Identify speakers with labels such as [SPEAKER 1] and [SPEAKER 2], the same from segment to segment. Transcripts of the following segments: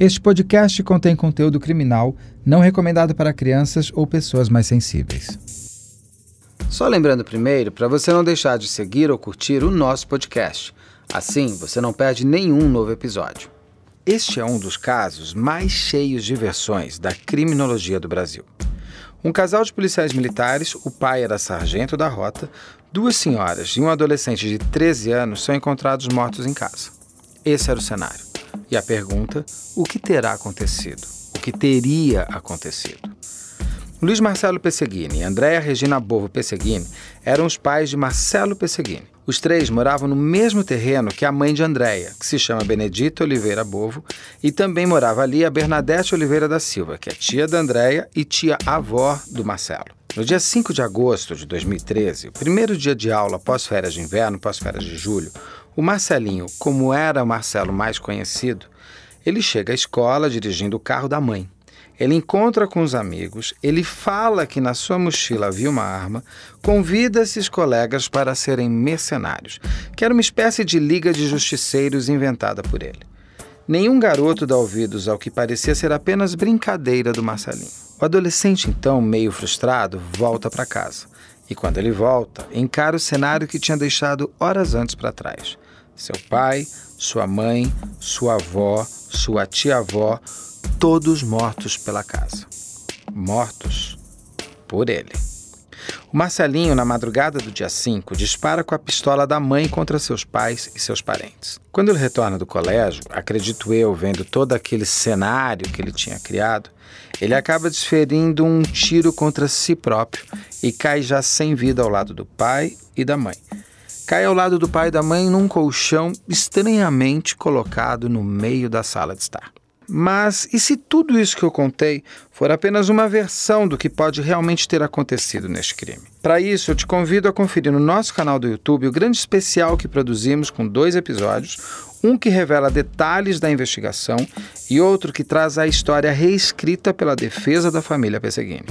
[SPEAKER 1] Este podcast contém conteúdo criminal não recomendado para crianças ou pessoas mais sensíveis.
[SPEAKER 2] Só lembrando primeiro para você não deixar de seguir ou curtir o nosso podcast. Assim, você não perde nenhum novo episódio. Este é um dos casos mais cheios de versões da criminologia do Brasil. Um casal de policiais militares, o pai era sargento da rota, duas senhoras e um adolescente de 13 anos são encontrados mortos em casa. Esse era o cenário. E a pergunta: o que terá acontecido? O que teria acontecido? Luiz Marcelo Pesseguini e Andréa Regina Bovo Pesseguini eram os pais de Marcelo Pesseguini. Os três moravam no mesmo terreno que a mãe de Andréia, que se chama Benedita Oliveira Bovo, e também morava ali a Bernadette Oliveira da Silva, que é tia da Andréia e tia-avó do Marcelo. No dia 5 de agosto de 2013, o primeiro dia de aula pós-férias de inverno, pós-férias de julho, o Marcelinho, como era Marcelo mais conhecido, ele chega à escola dirigindo o carro da mãe. Ele encontra com os amigos, ele fala que na sua mochila havia uma arma, convida esses colegas para serem mercenários, que era uma espécie de liga de justiceiros inventada por ele. Nenhum garoto dá ouvidos ao que parecia ser apenas brincadeira do Marcelinho. O adolescente, então, meio frustrado, volta para casa. E quando ele volta, encara o cenário que tinha deixado horas antes para trás seu pai, sua mãe, sua avó, sua tia-avó, todos mortos pela casa. Mortos por ele. O Marcelinho, na madrugada do dia 5, dispara com a pistola da mãe contra seus pais e seus parentes. Quando ele retorna do colégio, acredito eu, vendo todo aquele cenário que ele tinha criado, ele acaba desferindo um tiro contra si próprio e cai já sem vida ao lado do pai e da mãe, cai ao lado do pai e da mãe num colchão estranhamente colocado no meio da sala de estar. Mas e se tudo isso que eu contei for apenas uma versão do que pode realmente ter acontecido neste crime? Para isso, eu te convido a conferir no nosso canal do YouTube o grande especial que produzimos com dois episódios, um que revela detalhes da investigação e outro que traz a história reescrita pela defesa da família Pesseguini.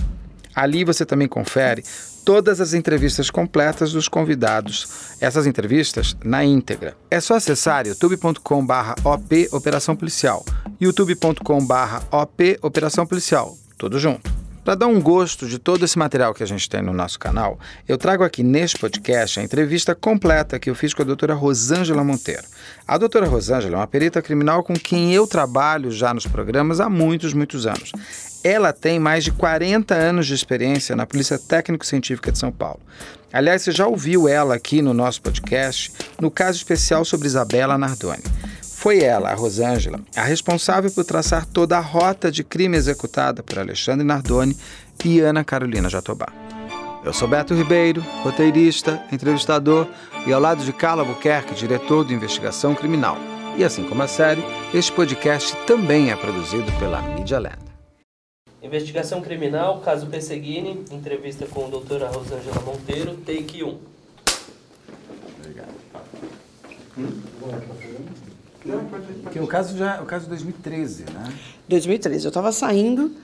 [SPEAKER 2] Ali você também confere todas as entrevistas completas dos convidados, essas entrevistas na íntegra. É só acessar youtube.com/op Operação Policial, youtube.com/op Operação Policial, tudo junto. Para dar um gosto de todo esse material que a gente tem no nosso canal, eu trago aqui neste podcast a entrevista completa que eu fiz com a doutora Rosângela Monteiro. A doutora Rosângela é uma perita criminal com quem eu trabalho já nos programas há muitos, muitos anos. Ela tem mais de 40 anos de experiência na Polícia Técnico-Científica de São Paulo. Aliás, você já ouviu ela aqui no nosso podcast, no caso especial sobre Isabela Nardoni. Foi ela, a Rosângela, a responsável por traçar toda a rota de crime executada por Alexandre Nardoni e Ana Carolina Jatobá. Eu sou Beto Ribeiro, roteirista, entrevistador e ao lado de Carla Buquerque, diretor de investigação criminal. E assim como a série, este podcast também é produzido pela Media Land.
[SPEAKER 3] Investigação criminal, caso Pesseguini, entrevista com a doutora Rosângela Monteiro, take 1.
[SPEAKER 1] Obrigado. Hum? Porque o caso já o caso de 2013, né?
[SPEAKER 4] 2013. Eu estava saindo,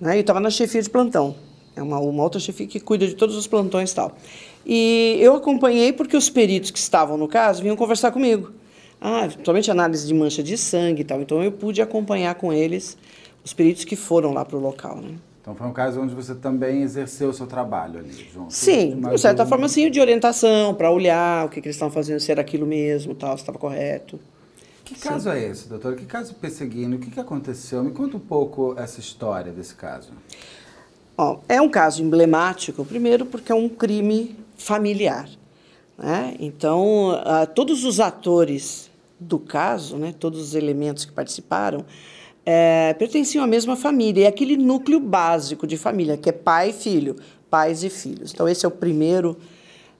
[SPEAKER 4] né? Eu estava na chefia de plantão. É uma, uma outra chefia que cuida de todos os plantões e tal. E eu acompanhei porque os peritos que estavam no caso vinham conversar comigo. Ah, principalmente análise de mancha de sangue e tal. Então eu pude acompanhar com eles os peritos que foram lá para o local, né?
[SPEAKER 1] Então foi um caso onde você também exerceu o seu trabalho ali, junto.
[SPEAKER 4] Sim, de certa um... forma, sim, de orientação, para olhar o que, que eles estavam fazendo, se era aquilo mesmo, tal, se estava correto.
[SPEAKER 1] Que caso Sim. é esse, doutor? Que caso perseguindo? O que, que aconteceu? Me conta um pouco essa história desse caso.
[SPEAKER 4] É um caso emblemático, primeiro porque é um crime familiar. Né? Então, uh, todos os atores do caso, né, todos os elementos que participaram, é, pertenciam à mesma família. E aquele núcleo básico de família, que é pai e filho, pais e filhos. Então, esse é o primeiro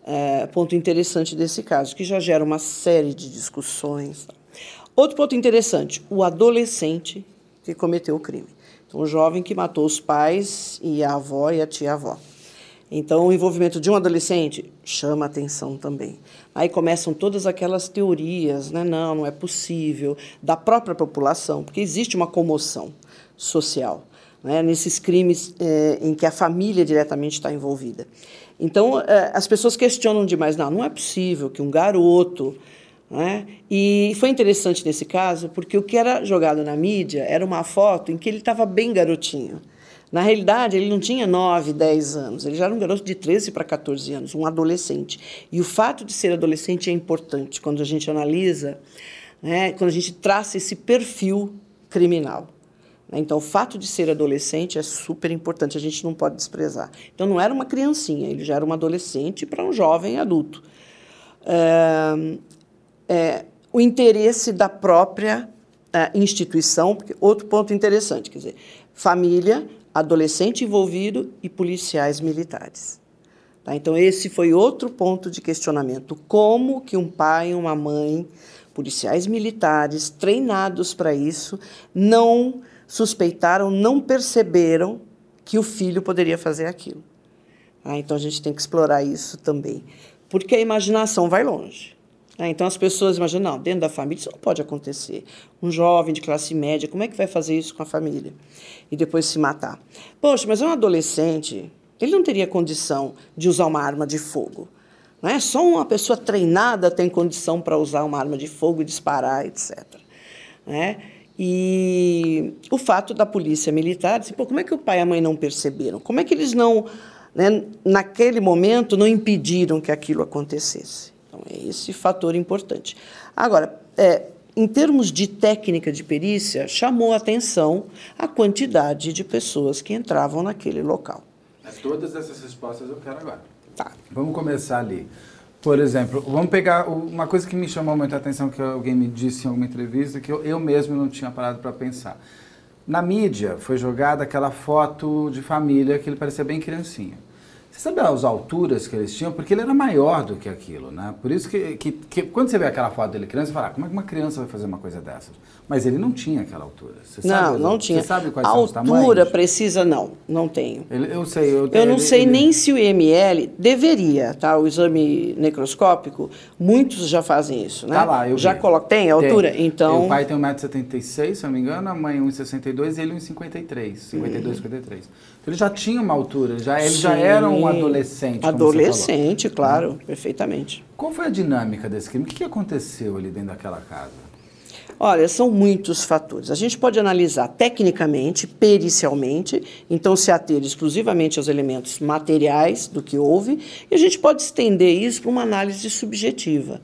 [SPEAKER 4] é, ponto interessante desse caso, que já gera uma série de discussões. Outro ponto interessante: o adolescente que cometeu o crime. O jovem que matou os pais e a avó e a tia-avó. Então, o envolvimento de um adolescente chama atenção também. Aí começam todas aquelas teorias, né? Não, não é possível, da própria população, porque existe uma comoção social né? nesses crimes é, em que a família diretamente está envolvida. Então, é, as pessoas questionam demais. Não, não é possível que um garoto Né? E foi interessante nesse caso, porque o que era jogado na mídia era uma foto em que ele estava bem garotinho. Na realidade, ele não tinha 9, 10 anos, ele já era um garoto de 13 para 14 anos, um adolescente. E o fato de ser adolescente é importante quando a gente analisa, né, quando a gente traça esse perfil criminal. Né? Então, o fato de ser adolescente é super importante, a gente não pode desprezar. Então, não era uma criancinha, ele já era um adolescente para um jovem adulto. É, é, o interesse da própria é, instituição, porque outro ponto interessante, quer dizer, família, adolescente envolvido e policiais militares. Tá? Então, esse foi outro ponto de questionamento. Como que um pai uma mãe, policiais militares, treinados para isso, não suspeitaram, não perceberam que o filho poderia fazer aquilo? Tá? Então, a gente tem que explorar isso também. Porque a imaginação vai longe. Né? Então as pessoas imaginam, não, dentro da família isso não pode acontecer. Um jovem de classe média, como é que vai fazer isso com a família? E depois se matar. Poxa, mas é um adolescente, ele não teria condição de usar uma arma de fogo. Não é? Só uma pessoa treinada tem condição para usar uma arma de fogo e disparar, etc. Né? E o fato da polícia militar, assim, como é que o pai e a mãe não perceberam? Como é que eles não, né, naquele momento, não impediram que aquilo acontecesse? Então, é esse fator importante. Agora, é, em termos de técnica de perícia, chamou a atenção a quantidade de pessoas que entravam naquele local.
[SPEAKER 2] Todas essas respostas eu quero agora. Tá. Vamos começar ali. Por exemplo, vamos pegar uma coisa que me chamou muita atenção, que alguém me disse em alguma entrevista, que eu, eu mesmo não tinha parado para pensar. Na mídia foi jogada aquela foto de família que ele parecia bem criancinha. Você sabe as alturas que eles tinham? Porque ele era maior do que aquilo, né? Por isso que, que, que quando você vê aquela foto dele criança, você fala, ah, como é que uma criança vai fazer uma coisa dessas? Mas ele não tinha aquela altura. Você
[SPEAKER 4] não,
[SPEAKER 2] sabe,
[SPEAKER 4] não tinha.
[SPEAKER 2] Você sabe quais
[SPEAKER 4] a
[SPEAKER 2] são os tamanhos?
[SPEAKER 4] altura precisa, não. Não tenho.
[SPEAKER 2] Ele, eu sei. Eu,
[SPEAKER 4] eu não
[SPEAKER 2] ele,
[SPEAKER 4] sei
[SPEAKER 2] ele...
[SPEAKER 4] nem se o IML deveria, tá? O exame necroscópico, muitos já fazem isso, né?
[SPEAKER 2] Tá lá, eu
[SPEAKER 4] Já coloca, tem a altura?
[SPEAKER 2] Tem.
[SPEAKER 4] Então...
[SPEAKER 2] O pai tem 1,76m, se eu não me engano, a mãe 1,62m e ele 1,53m. 52, 53. Ele já tinha uma altura, já, ele
[SPEAKER 4] Sim.
[SPEAKER 2] já era um adolescente.
[SPEAKER 4] Adolescente, claro,
[SPEAKER 2] Uhum.
[SPEAKER 4] perfeitamente.
[SPEAKER 2] Qual foi a dinâmica desse crime? O que aconteceu ali dentro daquela casa?
[SPEAKER 4] Olha, são muitos fatores. A gente pode analisar tecnicamente, pericialmente, então se ater exclusivamente aos elementos materiais do que houve, e a gente pode estender isso para uma análise subjetiva,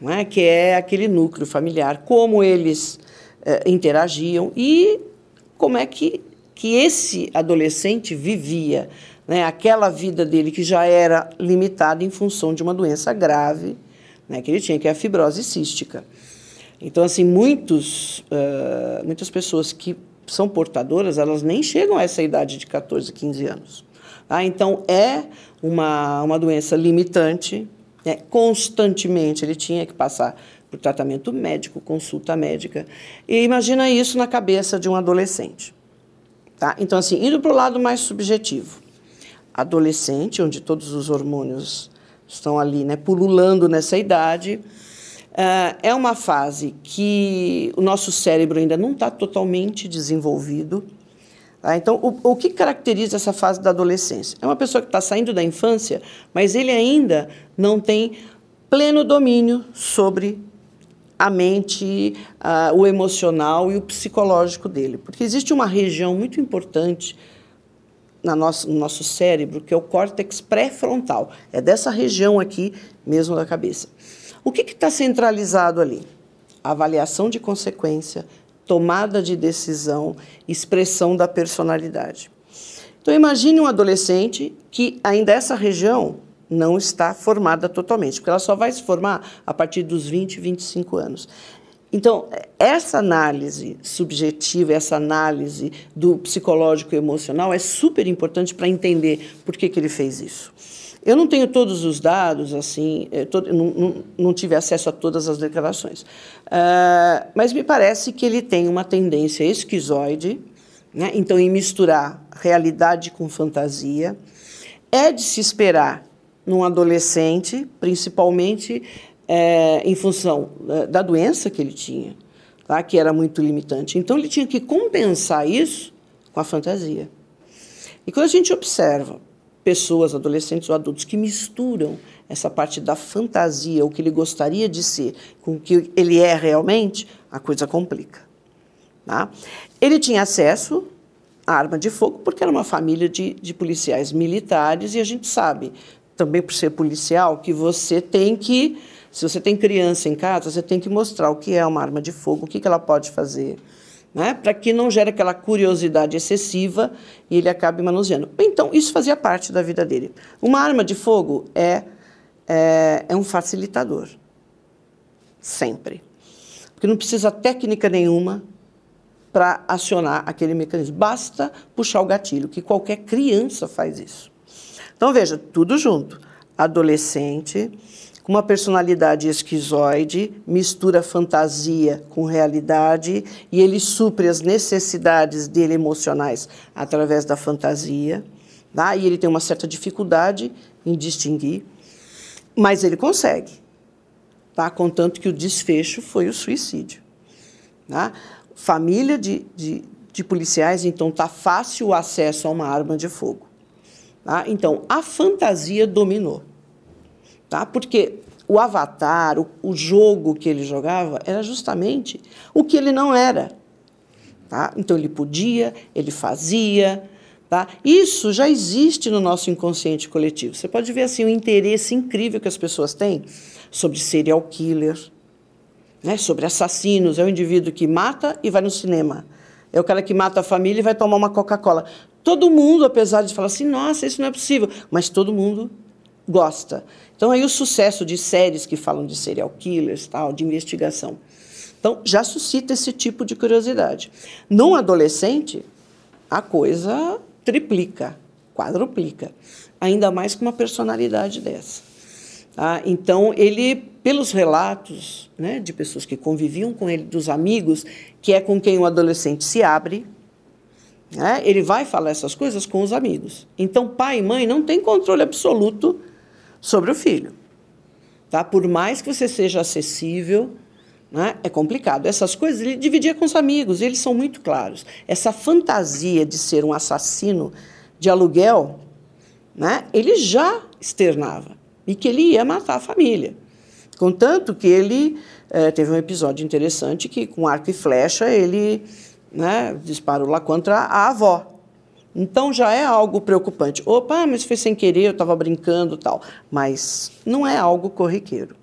[SPEAKER 4] não é? que é aquele núcleo familiar, como eles eh, interagiam e como é que, que esse adolescente vivia né? aquela vida dele que já era limitada em função de uma doença grave né? que ele tinha, que é a fibrose cística. Então, assim, muitos, uh, muitas pessoas que são portadoras, elas nem chegam a essa idade de 14, 15 anos. Tá? Então, é uma, uma doença limitante. Né? Constantemente ele tinha que passar por tratamento médico, consulta médica. E imagina isso na cabeça de um adolescente. Tá? Então, assim, indo para o lado mais subjetivo. Adolescente, onde todos os hormônios estão ali, né, pululando nessa idade, Uh, é uma fase que o nosso cérebro ainda não está totalmente desenvolvido. Tá? Então, o, o, que caracteriza essa fase da adolescência? É uma pessoa que está saindo da infância, mas ele ainda não tem pleno domínio sobre a mente, uh, o emocional e o psicológico dele. Porque existe uma região muito importante na nosso, no nosso cérebro, que é o córtex pré-frontal. É dessa região aqui mesmo da cabeça. O que está centralizado ali? Avaliação de consequência, tomada de decisão, expressão da personalidade. Então, imagine um adolescente que ainda essa região não está formada totalmente, porque ela só vai se formar a partir dos 20, 25 anos. Então, essa análise subjetiva, essa análise do psicológico e emocional é super importante para entender por que, que ele fez isso. Eu não tenho todos os dados, assim, todo, não, não, não, tive acesso a todas as declarações, uh, mas me parece que ele tem uma tendência esquizoide, né? então, em misturar realidade com fantasia. É de se esperar num adolescente, principalmente é, em função da doença que ele tinha, tá? que era muito limitante. Então, ele tinha que compensar isso com a fantasia. E quando a gente observa pessoas, adolescentes ou adultos, que misturam essa parte da fantasia, o que ele gostaria de ser, com o que ele é realmente, a coisa complica. Tá? Ele tinha acesso à arma de fogo porque era uma família de, de policiais militares e a gente sabe, também por ser policial, que você tem que, se você tem criança em casa, você tem que mostrar o que é uma arma de fogo, o que, que ela pode fazer, né? para que não gere aquela curiosidade excessiva e ele acabe manuseando. Então, isso fazia parte da vida dele. Uma arma de fogo é, é, é um facilitador. Sempre. Porque não precisa técnica nenhuma para acionar aquele mecanismo. Basta puxar o gatilho, que qualquer criança faz isso. Então, veja, tudo junto. Adolescente, com uma personalidade esquizoide, mistura fantasia com realidade e ele supre as necessidades dele emocionais através da fantasia. Tá? E ele tem uma certa dificuldade em distinguir, mas ele consegue, tá? contanto que o desfecho foi o suicídio. Tá? Família de, de, de policiais, então está fácil o acesso a uma arma de fogo. Tá? Então, a fantasia dominou tá? Porque o avatar, o, o jogo que ele jogava, era justamente o que ele não era. Tá? Então ele podia, ele fazia. Tá? Isso já existe no nosso inconsciente coletivo. Você pode ver assim o interesse incrível que as pessoas têm sobre serial killer, né? sobre assassinos. É o indivíduo que mata e vai no cinema. É o cara que mata a família e vai tomar uma Coca-Cola. Todo mundo, apesar de falar assim, nossa, isso não é possível, mas todo mundo gosta. Então, aí o sucesso de séries que falam de serial killers, tal, de investigação. Então, já suscita esse tipo de curiosidade. Num adolescente, a coisa triplica, quadruplica. Ainda mais com uma personalidade dessa. Tá? Então, ele, pelos relatos né, de pessoas que conviviam com ele, dos amigos, que é com quem o adolescente se abre, né, ele vai falar essas coisas com os amigos. Então, pai e mãe não têm controle absoluto sobre o filho. Tá? Por mais que você seja acessível, né, é complicado. Essas coisas ele dividia com os amigos, eles são muito claros. Essa fantasia de ser um assassino de aluguel, né, ele já externava e que ele ia matar a família. Contanto que ele é, teve um episódio interessante que, com arco e flecha, ele né, disparou lá contra a avó. Então já é algo preocupante. Opa, mas foi sem querer, eu estava brincando tal. Mas não é algo corriqueiro.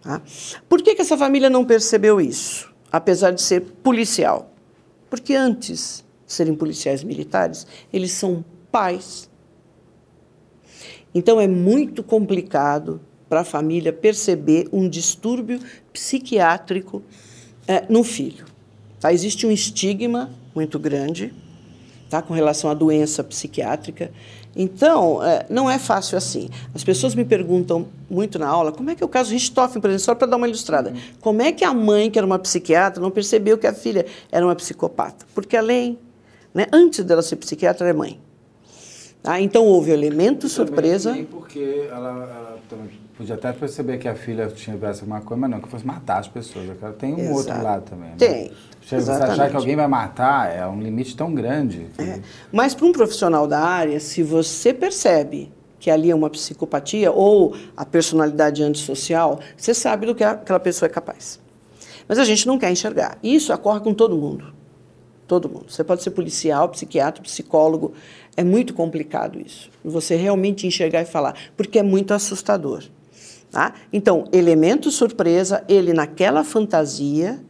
[SPEAKER 4] Tá? Por que, que essa família não percebeu isso, apesar de ser policial? Porque antes de serem policiais militares, eles são pais. Então é muito complicado para a família perceber um distúrbio psiquiátrico é, no filho. Tá? Existe um estigma muito grande tá? com relação à doença psiquiátrica. Então, é, não é fácil assim. As pessoas me perguntam muito na aula como é que é o caso Richthofen, por exemplo, só para dar uma ilustrada. Como é que a mãe, que era uma psiquiatra, não percebeu que a filha era uma psicopata? Porque a lei, né, antes dela ser psiquiatra, é mãe. Tá? Então, houve elemento surpresa.
[SPEAKER 2] Também porque ela, ela também podia até perceber que a filha tivesse alguma coisa, mas não que fosse matar as pessoas. Tem um Exato. outro lado também. Né?
[SPEAKER 4] Tem.
[SPEAKER 2] Você achar que alguém vai matar é um limite tão grande. Que... É.
[SPEAKER 4] Mas para um profissional da área, se você percebe que ali é uma psicopatia ou a personalidade antissocial, você sabe do que aquela pessoa é capaz. Mas a gente não quer enxergar. Isso ocorre com todo mundo. Todo mundo. Você pode ser policial, psiquiatra, psicólogo. É muito complicado isso. Você realmente enxergar e falar, porque é muito assustador. Tá? Então, elemento surpresa, ele naquela fantasia,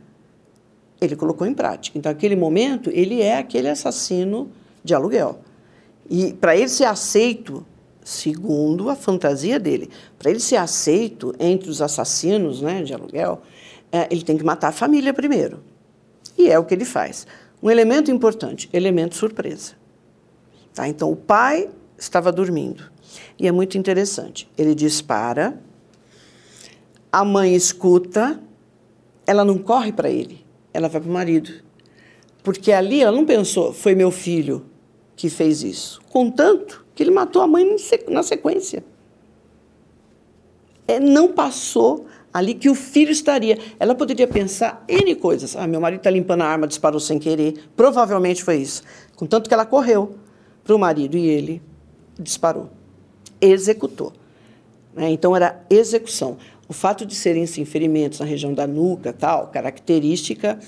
[SPEAKER 4] ele colocou em prática. Então, naquele momento, ele é aquele assassino de aluguel. E para ele ser aceito, segundo a fantasia dele, para ele ser aceito entre os assassinos né, de aluguel, é, ele tem que matar a família primeiro. E é o que ele faz. Um elemento importante, elemento surpresa. Tá? Então, o pai estava dormindo. E é muito interessante. Ele dispara, a mãe escuta, ela não corre para ele, ela vai para o marido. Porque ali ela não pensou, foi meu filho que fez isso. Contanto que ele matou a mãe na sequência. É, não passou ali que o filho estaria. Ela poderia pensar N coisas. Ah, meu marido está limpando a arma, disparou sem querer. Provavelmente foi isso. Contanto que ela correu para o marido e ele disparou, executou. Né? Então era execução. O fato de serem sim, ferimentos na região da nuca, tal, característica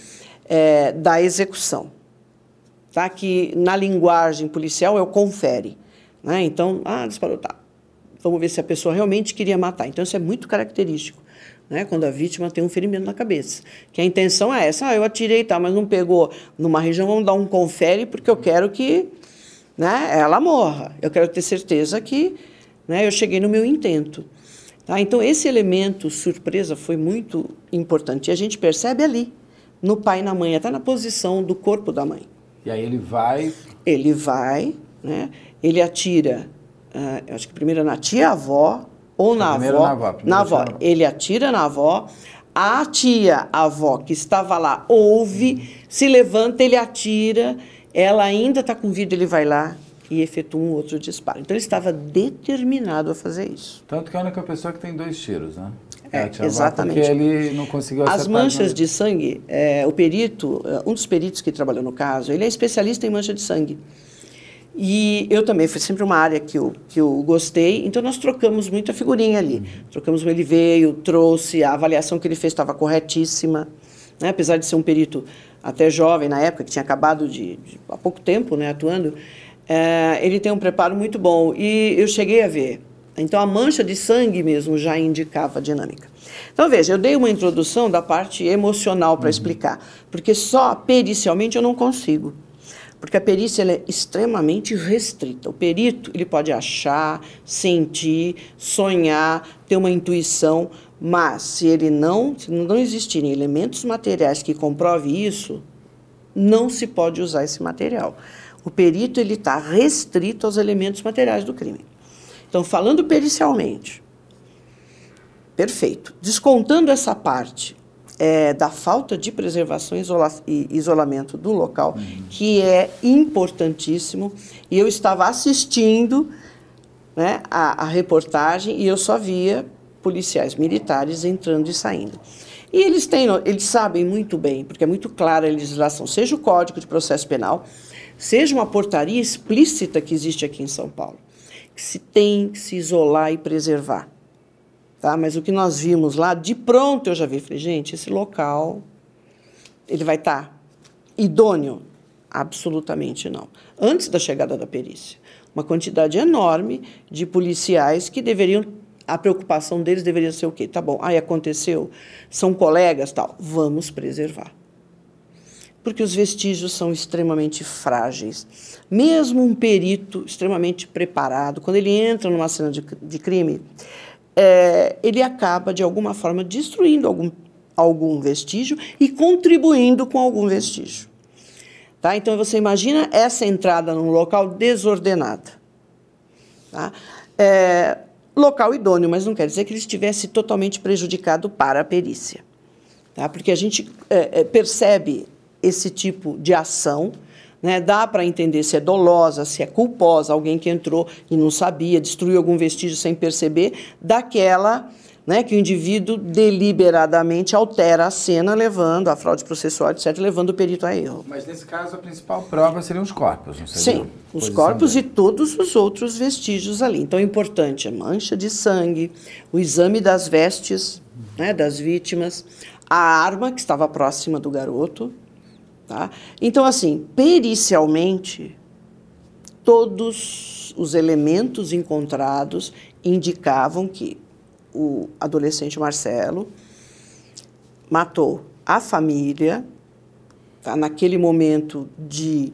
[SPEAKER 4] é, da execução, tá? Que na linguagem policial é o confere, né? Então, ah, disparou, tá. Vamos ver se a pessoa realmente queria matar. Então isso é muito característico. Né, quando a vítima tem um ferimento na cabeça. Que a intenção é essa, ah, eu atirei, tá, mas não pegou numa região, vamos dar um confere, porque eu quero que né, ela morra. Eu quero ter certeza que né, eu cheguei no meu intento. Tá? Então, esse elemento surpresa foi muito importante. E a gente percebe ali, no pai e na mãe, até na posição do corpo da mãe.
[SPEAKER 2] E aí ele vai.
[SPEAKER 4] Ele vai, né? ele atira, uh, acho que primeiro na tia-avó, ou na avó. Na avó, na avó. Ele atira na avó. A tia avó que estava lá ouve, se levanta, ele atira. Ela ainda está com vida, ele vai lá e efetua um outro disparo. Então ele estava determinado a fazer isso.
[SPEAKER 2] Tanto que é a única pessoa que tem dois tiros, né?
[SPEAKER 4] É, exatamente.
[SPEAKER 2] Porque ele não conseguiu
[SPEAKER 4] As manchas de sangue, é, o perito, é, um dos peritos que trabalhou no caso, ele é especialista em mancha de sangue. E eu também, foi sempre uma área que eu, que eu gostei, então nós trocamos muita figurinha ali. Uhum. Trocamos, ele veio, trouxe, a avaliação que ele fez estava corretíssima. Né? Apesar de ser um perito até jovem na época, que tinha acabado de, de há pouco tempo né, atuando, é, ele tem um preparo muito bom. E eu cheguei a ver. Então, a mancha de sangue mesmo já indicava a dinâmica. Então, veja, eu dei uma introdução da parte emocional para uhum. explicar, porque só pericialmente eu não consigo. Porque a perícia é extremamente restrita. O perito ele pode achar, sentir, sonhar, ter uma intuição, mas se ele não, se não existirem elementos materiais que comprovem isso, não se pode usar esse material o perito ele está restrito aos elementos materiais do crime. Então, falando pericialmente, perfeito. Descontando essa parte é, da falta de preservação e isolamento do local, uhum. que é importantíssimo, e eu estava assistindo né, a, a reportagem e eu só via policiais militares entrando e saindo. E eles têm, eles sabem muito bem, porque é muito clara a legislação, seja o Código de Processo Penal, seja uma portaria explícita que existe aqui em São Paulo, que se tem que se isolar e preservar. Tá? Mas o que nós vimos lá, de pronto eu já vi, falei, gente, esse local, ele vai estar tá idôneo? Absolutamente não. Antes da chegada da perícia. Uma quantidade enorme de policiais que deveriam a preocupação deles deveria ser o quê? Tá bom, aí aconteceu, são colegas, tal, vamos preservar porque os vestígios são extremamente frágeis. Mesmo um perito extremamente preparado, quando ele entra numa cena de, de crime, é, ele acaba, de alguma forma, destruindo algum, algum vestígio e contribuindo com algum vestígio. Tá? Então, você imagina essa entrada num local desordenada. Tá? É, local idôneo, mas não quer dizer que ele estivesse totalmente prejudicado para a perícia. Tá? Porque a gente é, é percebe esse tipo de ação. Né? Dá para entender se é dolosa, se é culposa, alguém que entrou e não sabia, destruiu algum vestígio sem perceber, daquela né, que o indivíduo deliberadamente altera a cena, levando a fraude processual, etc., levando o perito a erro.
[SPEAKER 2] Mas nesse caso, a principal prova seriam os corpos, não seria?
[SPEAKER 4] Sim, os corpos dele. e todos os outros vestígios ali. Então, é importante a mancha de sangue, o exame das vestes né, das vítimas, a arma que estava próxima do garoto, Tá? Então, assim, pericialmente, todos os elementos encontrados indicavam que o adolescente Marcelo matou a família, tá? naquele momento de,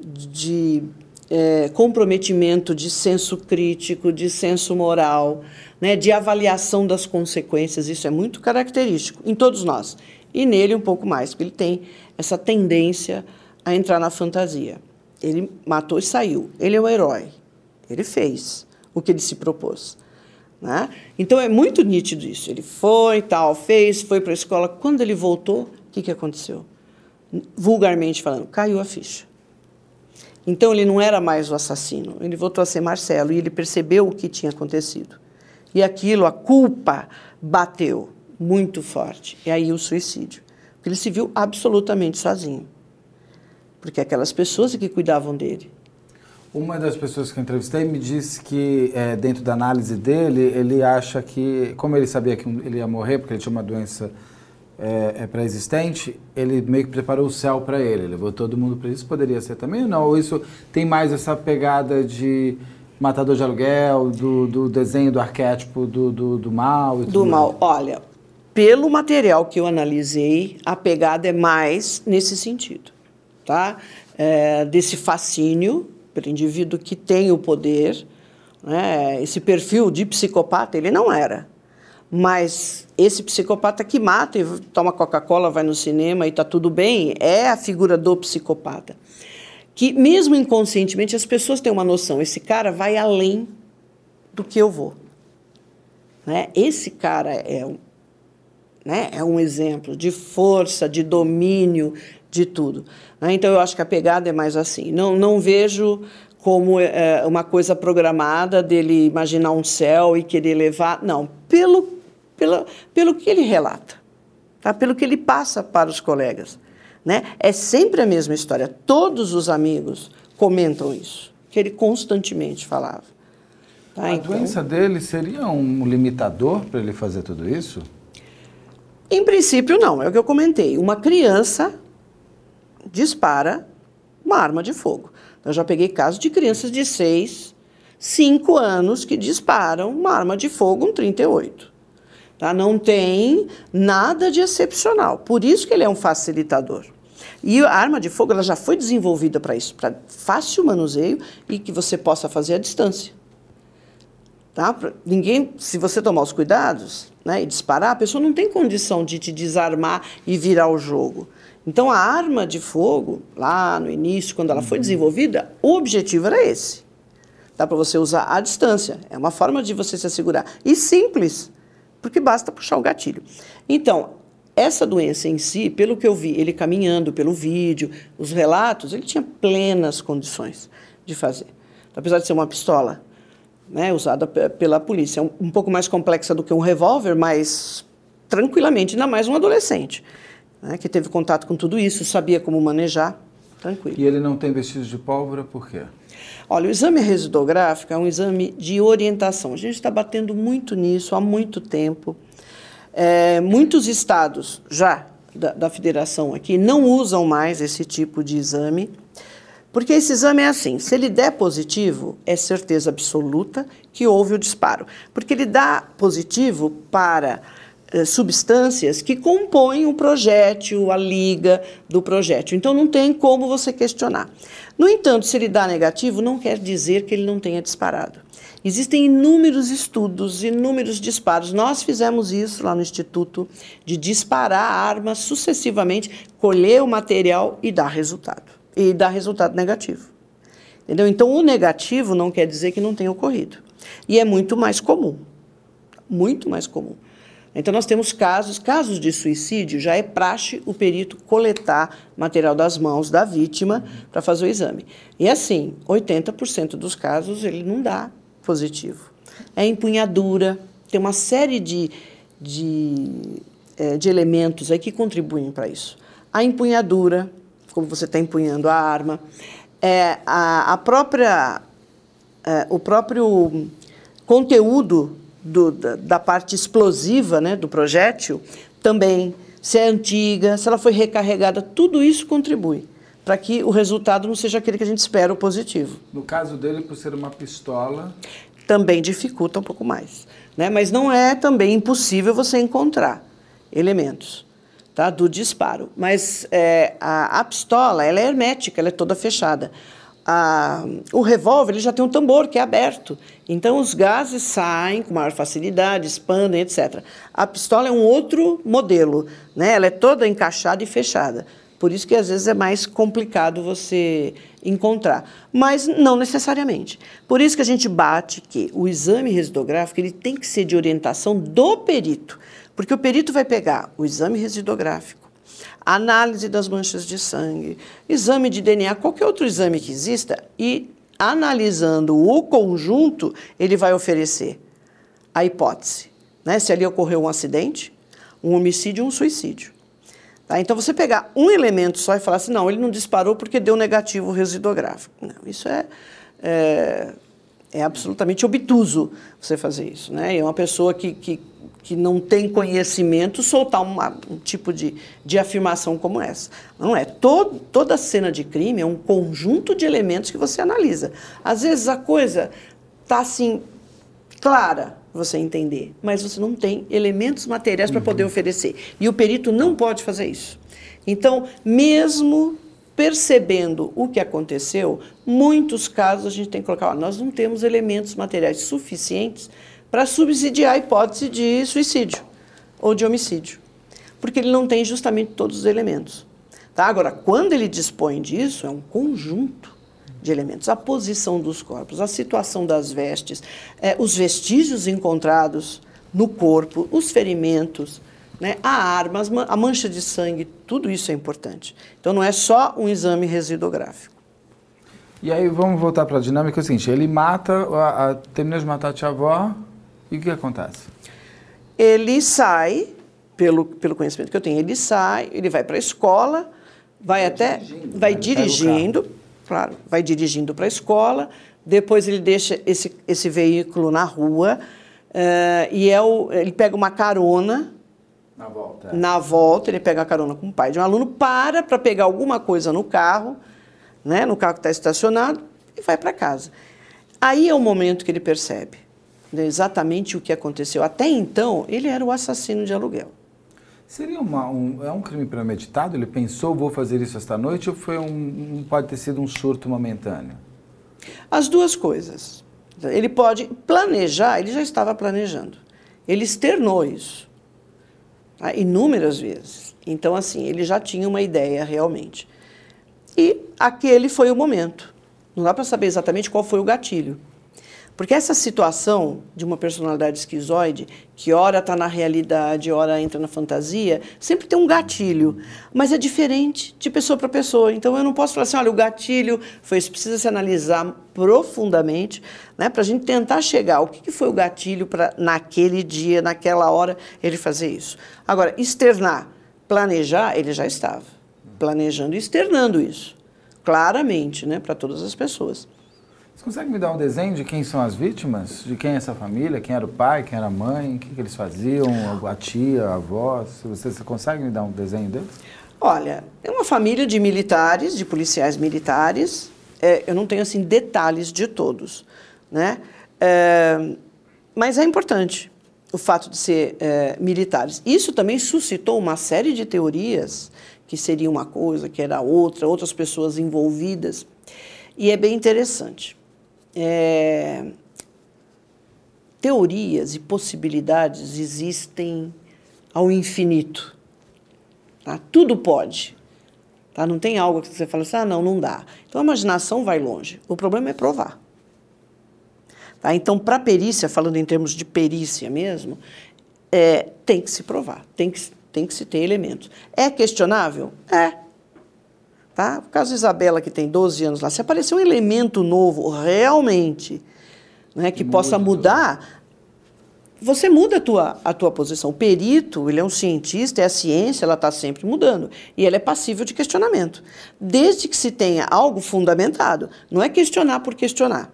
[SPEAKER 4] de é, comprometimento de senso crítico, de senso moral, né, de avaliação das consequências, isso é muito característico em todos nós. E nele um pouco mais, porque ele tem essa tendência a entrar na fantasia. Ele matou e saiu. Ele é o herói. Ele fez o que ele se propôs. Né? Então é muito nítido isso. Ele foi, tal, fez, foi para a escola. Quando ele voltou, o que, que aconteceu? Vulgarmente falando, caiu a ficha. Então ele não era mais o assassino, ele voltou a ser Marcelo e ele percebeu o que tinha acontecido. E aquilo, a culpa, bateu muito forte. E aí o suicídio. Porque ele se viu absolutamente sozinho. Porque aquelas pessoas que cuidavam dele.
[SPEAKER 2] Uma das pessoas que eu entrevistei me disse que, é, dentro da análise dele, ele acha que, como ele sabia que ele ia morrer, porque ele tinha uma doença é, é pré-existente, ele meio que preparou o céu para ele, levou todo mundo para isso. Poderia ser também ou não? Ou isso tem mais essa pegada de matador de aluguel, do, do desenho do arquétipo do, do, do mal?
[SPEAKER 4] do mal. Olha, pelo material que eu analisei, a pegada é mais nesse sentido, tá? É, desse fascínio pelo indivíduo que tem o poder, né? esse perfil de psicopata, ele não era. Mas esse psicopata que mata e toma Coca-Cola, vai no cinema e está tudo bem, é a figura do psicopata. Que mesmo inconscientemente as pessoas têm uma noção, esse cara vai além do que eu vou. Né? Esse cara é né? é um exemplo de força, de domínio, de tudo. Né? Então eu acho que a pegada é mais assim. Não, não vejo como é, uma coisa programada dele imaginar um céu e querer levar. Não, pelo, pelo, pelo que ele relata, tá? pelo que ele passa para os colegas. Né? É sempre a mesma história. Todos os amigos comentam isso, que ele constantemente falava.
[SPEAKER 2] Tá? A então, doença dele seria um limitador para ele fazer tudo isso?
[SPEAKER 4] Em princípio, não. É o que eu comentei. Uma criança dispara uma arma de fogo. Eu já peguei casos de crianças de 6, 5 anos que disparam uma arma de fogo, um 38. Tá? Não tem nada de excepcional. Por isso que ele é um facilitador. E a arma de fogo ela já foi desenvolvida para isso, para fácil manuseio e que você possa fazer à distância. Tá? Ninguém, se você tomar os cuidados né, e disparar, a pessoa não tem condição de te desarmar e virar o jogo. Então, a arma de fogo, lá no início, quando ela foi uhum. desenvolvida, o objetivo era esse. Dá para você usar à distância. É uma forma de você se assegurar. E simples, porque basta puxar o gatilho. Então, essa doença em si, pelo que eu vi, ele caminhando pelo vídeo, os relatos, ele tinha plenas condições de fazer. Apesar de ser uma pistola né, usada pela polícia, é um, um pouco mais complexa do que um revólver, mas tranquilamente, ainda mais um adolescente né, que teve contato com tudo isso, sabia como manejar, tranquilo.
[SPEAKER 2] E ele não tem vestígios de pólvora por quê?
[SPEAKER 4] Olha, o exame residográfico é um exame de orientação. A gente está batendo muito nisso há muito tempo. É, muitos estados já da, da federação aqui não usam mais esse tipo de exame, porque esse exame é assim: se ele der positivo, é certeza absoluta que houve o disparo, porque ele dá positivo para eh, substâncias que compõem o projétil, a liga do projétil. Então não tem como você questionar. No entanto, se ele dá negativo, não quer dizer que ele não tenha disparado. Existem inúmeros estudos, inúmeros disparos. Nós fizemos isso lá no Instituto, de disparar armas sucessivamente, colher o material e dar resultado. E dar resultado negativo. Entendeu? Então, o negativo não quer dizer que não tenha ocorrido. E é muito mais comum. Muito mais comum. Então, nós temos casos, casos de suicídio, já é praxe o perito coletar material das mãos da vítima para fazer o exame. E assim, 80% dos casos ele não dá positivo. É empunhadura, tem uma série de, de, é, de elementos aí que contribuem para isso. A empunhadura, como você está empunhando a arma, é, a, a própria, é, o próprio conteúdo do, da, da, parte explosiva né, do projétil, também, se é antiga, se ela foi recarregada, tudo isso contribui para que o resultado não seja aquele que a gente espera, o positivo.
[SPEAKER 2] No caso dele, por ser uma pistola.
[SPEAKER 4] Também dificulta um pouco mais. Né? Mas não é também impossível você encontrar elementos tá? do disparo. Mas é, a, a pistola ela é hermética, ela é toda fechada a, o revólver ele já tem um tambor que é aberto. Então os gases saem com maior facilidade, expandem, etc. A pistola é um outro modelo, né? ela é toda encaixada e fechada. Por isso que às vezes é mais complicado você encontrar, mas não necessariamente. Por isso que a gente bate que o exame residográfico ele tem que ser de orientação do perito, porque o perito vai pegar o exame residográfico análise das manchas de sangue, exame de DNA, qualquer outro exame que exista, e analisando o conjunto, ele vai oferecer a hipótese, né? se ali ocorreu um acidente, um homicídio, um suicídio. Tá? Então, você pegar um elemento só e falar assim, não, ele não disparou porque deu negativo residográfico. Não, isso é, é, é absolutamente obtuso você fazer isso. Né? É uma pessoa que, que, que não tem conhecimento soltar uma, um tipo de, de afirmação como essa. Não é. Todo, toda cena de crime é um conjunto de elementos que você analisa. Às vezes a coisa está assim, clara, você entender, mas você não tem elementos materiais para poder uhum. oferecer. E o perito não pode fazer isso. Então, mesmo percebendo o que aconteceu, muitos casos a gente tem que colocar, ó, nós não temos elementos materiais suficientes para subsidiar a hipótese de suicídio ou de homicídio, porque ele não tem justamente todos os elementos. Tá? Agora, quando ele dispõe disso, é um conjunto de elementos. A posição dos corpos, a situação das vestes, é, os vestígios encontrados no corpo, os ferimentos, né, a arma, a mancha de sangue, tudo isso é importante. Então não é só um exame residográfico.
[SPEAKER 2] E aí vamos voltar para a dinâmica é o seguinte, ele mata, a, a, termina de matar a tia-avó, e o que acontece?
[SPEAKER 4] Ele sai, pelo, pelo conhecimento que eu tenho, ele sai, ele vai para a escola, vai, vai até, dirigindo, vai dirigindo, claro, vai dirigindo para a escola, depois ele deixa esse, esse veículo na rua, uh, e é o, ele pega uma carona
[SPEAKER 2] na volta. É.
[SPEAKER 4] Na volta, ele pega a carona com o pai de um aluno, para para pegar alguma coisa no carro, né, no carro que está estacionado, e vai para casa. Aí é o momento que ele percebe né, exatamente o que aconteceu. Até então, ele era o assassino de aluguel.
[SPEAKER 2] Seria uma, um, é um crime premeditado? Ele pensou, vou fazer isso esta noite, ou foi um, pode ter sido um surto momentâneo?
[SPEAKER 4] As duas coisas. Ele pode planejar, ele já estava planejando. Ele externou isso tá? inúmeras vezes. Então, assim, ele já tinha uma ideia realmente. E aquele foi o momento. Não dá para saber exatamente qual foi o gatilho. Porque essa situação de uma personalidade esquizoide, que ora está na realidade, ora entra na fantasia, sempre tem um gatilho. Mas é diferente de pessoa para pessoa. Então eu não posso falar assim, olha, o gatilho foi isso. Precisa se analisar profundamente né, para a gente tentar chegar. O que, que foi o gatilho para, naquele dia, naquela hora, ele fazer isso? Agora, externar, planejar, ele já estava. Planejando e externando isso. Claramente, né, para todas as pessoas.
[SPEAKER 2] Você consegue me dar um desenho de quem são as vítimas? De quem é essa família? Quem era o pai? Quem era a mãe? O que, que eles faziam? A tia, a avó? Você, você consegue me dar um desenho deles?
[SPEAKER 4] Olha, é uma família de militares, de policiais militares. É, eu não tenho assim detalhes de todos, né? É, mas é importante o fato de ser é, militares. Isso também suscitou uma série de teorias que seria uma coisa, que era outra, outras pessoas envolvidas. E é bem interessante é, teorias e possibilidades existem ao infinito. Tá? Tudo pode. Tá? Não tem algo que você fala assim, ah, não, não dá. Então a imaginação vai longe. O problema é provar. Tá? Então, para perícia, falando em termos de perícia mesmo, é, tem que se provar, tem que, tem que se ter elementos. É questionável? É. Tá? O caso Isabela, que tem 12 anos lá, se aparecer um elemento novo realmente né, que possa mudar, você muda a tua, a tua posição. O perito, ele é um cientista, é a ciência, ela está sempre mudando. E ela é passível de questionamento. Desde que se tenha algo fundamentado. Não é questionar por questionar.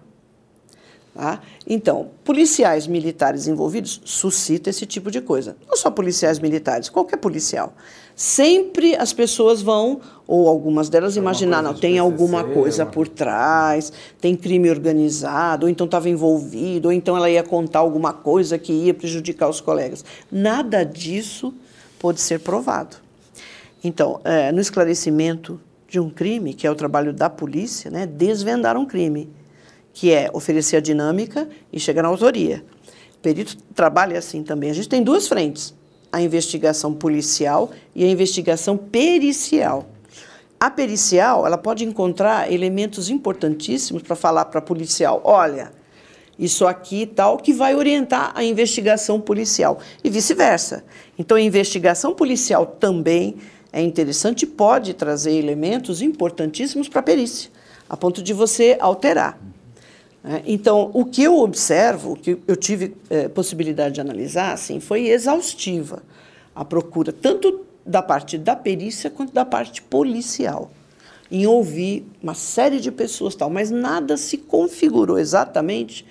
[SPEAKER 4] Tá? Então, policiais militares envolvidos suscita esse tipo de coisa. Não só policiais militares, qualquer policial. Sempre as pessoas vão, ou algumas delas, tem imaginar, não, tem alguma coisa por trás, tem crime organizado, ou então estava envolvido, ou então ela ia contar alguma coisa que ia prejudicar os colegas. Nada disso pode ser provado. Então, é, no esclarecimento de um crime, que é o trabalho da polícia, né, desvendar um crime que é oferecer a dinâmica e chegar na autoria. O perito trabalha assim também. A gente tem duas frentes: a investigação policial e a investigação pericial. A pericial, ela pode encontrar elementos importantíssimos para falar para a policial, olha, isso aqui tal, que vai orientar a investigação policial e vice-versa. Então, a investigação policial também é interessante e pode trazer elementos importantíssimos para a perícia, a ponto de você alterar. É, então, o que eu observo, o que eu tive é, possibilidade de analisar, assim, foi exaustiva a procura, tanto da parte da perícia quanto da parte policial. em ouvir uma série de pessoas tal, mas nada se configurou exatamente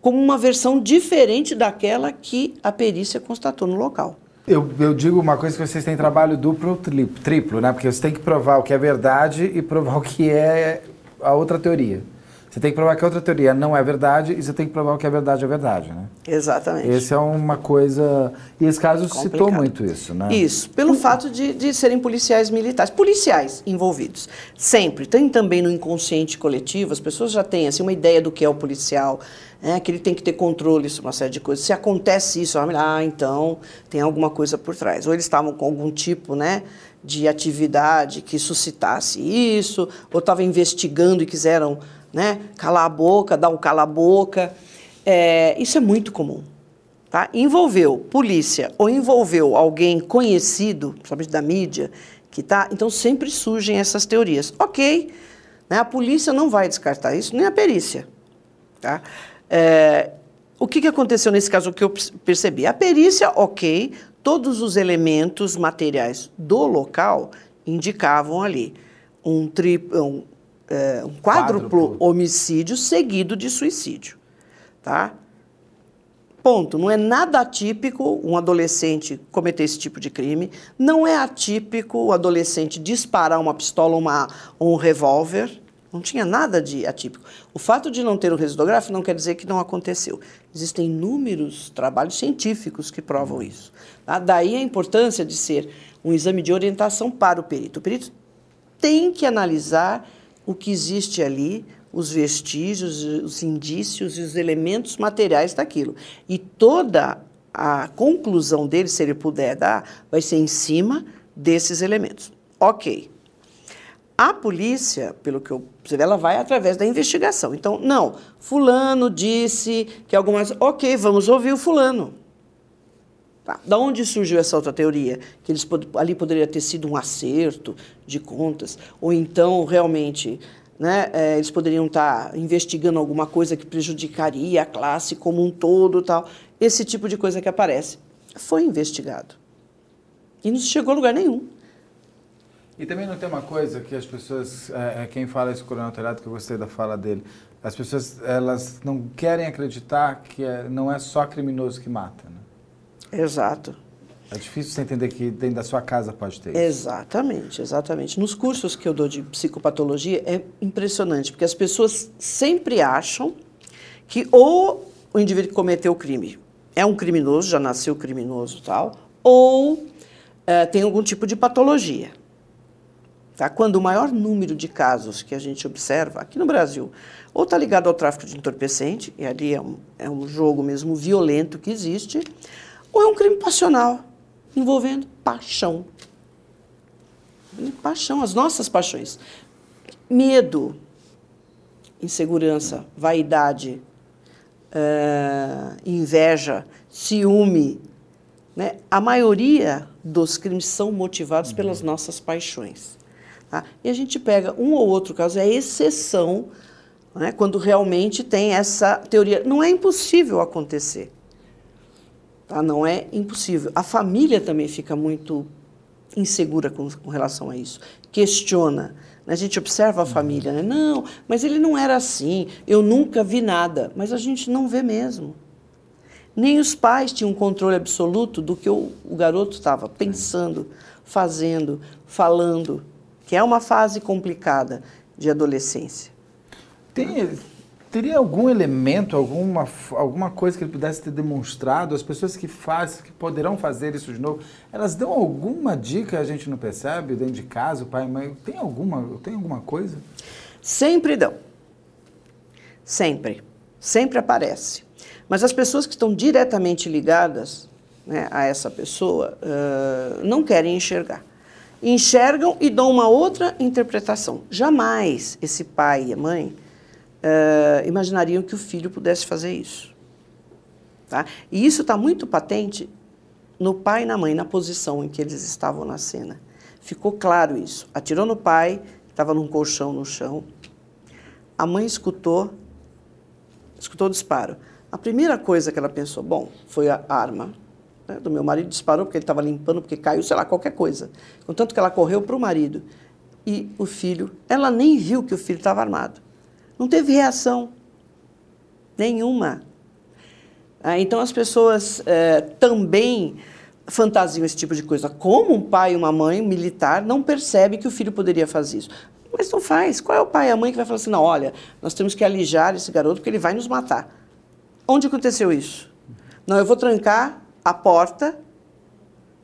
[SPEAKER 4] como uma versão diferente daquela que a perícia constatou no local.
[SPEAKER 2] Eu, eu, digo uma coisa que vocês têm trabalho duplo triplo, né? Porque você tem que provar o que é verdade e provar o que é a outra teoria. Você tem que provar que a outra teoria não é verdade e você tem que provar que a verdade é verdade, né?
[SPEAKER 4] Exatamente.
[SPEAKER 2] Esse é uma coisa... E esse caso Complicado. citou muito isso, né?
[SPEAKER 4] Isso, pelo fato de, de serem policiais militares. Policiais envolvidos. Sempre. Tem também no inconsciente coletivo, as pessoas já têm assim, uma ideia do que é o policial, né? que ele tem que ter controle sobre uma série de coisas. Se acontece isso, ah, então tem alguma coisa por trás. Ou eles estavam com algum tipo, né? de atividade que suscitasse isso, ou estavam investigando e quiseram né? Calar a boca, dar um cala-boca. É, isso é muito comum. Tá? Envolveu polícia ou envolveu alguém conhecido, principalmente da mídia, que tá, então sempre surgem essas teorias. Ok, né? a polícia não vai descartar isso, nem a perícia. Tá? É, o que, que aconteceu nesse caso que eu percebi? A perícia, ok, todos os elementos materiais do local indicavam ali um, tri, um, é, um quádruplo, quádruplo homicídio seguido de suicídio. Tá? Ponto. Não é nada atípico um adolescente cometer esse tipo de crime. Não é atípico o adolescente disparar uma pistola uma, ou um revólver. Não tinha nada de atípico. O fato de não ter um residográfico não quer dizer que não aconteceu. Existem inúmeros trabalhos científicos que provam isso. Tá? Daí a importância de ser um exame de orientação para o perito. O perito tem que analisar o que existe ali, os vestígios, os indícios e os elementos materiais daquilo. E toda a conclusão dele, se ele puder dar, vai ser em cima desses elementos. Ok. A polícia, pelo que eu vê, ela vai através da investigação. Então, não, fulano disse que algumas. Ok, vamos ouvir o fulano. Tá. Da onde surgiu essa outra teoria? Que eles, ali poderia ter sido um acerto de contas, ou então realmente né, é, eles poderiam estar tá investigando alguma coisa que prejudicaria a classe como um todo, tal. Esse tipo de coisa que aparece foi investigado e não chegou a lugar nenhum.
[SPEAKER 2] E também não tem uma coisa que as pessoas, é, é quem fala isso, Coronel Telhado, que eu gostei da fala dele, as pessoas elas não querem acreditar que é, não é só criminoso que mata. Né?
[SPEAKER 4] Exato.
[SPEAKER 2] É difícil você entender que dentro da sua casa pode ter isso.
[SPEAKER 4] Exatamente, exatamente. Nos cursos que eu dou de psicopatologia é impressionante, porque as pessoas sempre acham que ou o indivíduo que cometeu o crime é um criminoso, já nasceu criminoso tal, ou é, tem algum tipo de patologia. Tá? Quando o maior número de casos que a gente observa aqui no Brasil, ou está ligado ao tráfico de entorpecente, e ali é um, é um jogo mesmo violento que existe, ou é um crime passional, envolvendo paixão. Paixão, as nossas paixões. Medo, insegurança, vaidade, uh, inveja, ciúme. Né? A maioria dos crimes são motivados uhum. pelas nossas paixões. Tá? E a gente pega um ou outro caso, é exceção, né? quando realmente tem essa teoria. Não é impossível acontecer. Tá? Não é impossível. A família também fica muito insegura com, com relação a isso. Questiona. Né? A gente observa a família, né? Não, mas ele não era assim, eu nunca vi nada. Mas a gente não vê mesmo. Nem os pais tinham controle absoluto do que o, o garoto estava pensando, fazendo, falando, que é uma fase complicada de adolescência.
[SPEAKER 2] Tem, Teria algum elemento, alguma, alguma coisa que ele pudesse ter demonstrado? As pessoas que fazem, que poderão fazer isso de novo, elas dão alguma dica a gente não percebe dentro de casa, o pai e mãe? Tem alguma, tem alguma coisa?
[SPEAKER 4] Sempre dão. Sempre. Sempre aparece. Mas as pessoas que estão diretamente ligadas né, a essa pessoa uh, não querem enxergar. Enxergam e dão uma outra interpretação. Jamais esse pai e a mãe uh, imaginariam que o filho pudesse fazer isso. Tá? E isso está muito patente no pai e na mãe, na posição em que eles estavam na cena. Ficou claro isso. Atirou no pai, estava num colchão no chão. A mãe escutou, escutou o disparo. A primeira coisa que ela pensou, bom, foi a arma né, do meu marido, disparou porque ele estava limpando, porque caiu, sei lá, qualquer coisa. Contanto que ela correu para o marido. e o filho, ela nem viu que o filho estava armado. Não teve reação nenhuma. Ah, então as pessoas é, também fantasiam esse tipo de coisa. Como um pai e uma mãe militar não percebe que o filho poderia fazer isso? Mas não faz. Qual é o pai e a mãe que vai falar assim, não, olha, nós temos que alijar esse garoto porque ele vai nos matar. Onde aconteceu isso? Não, eu vou trancar a porta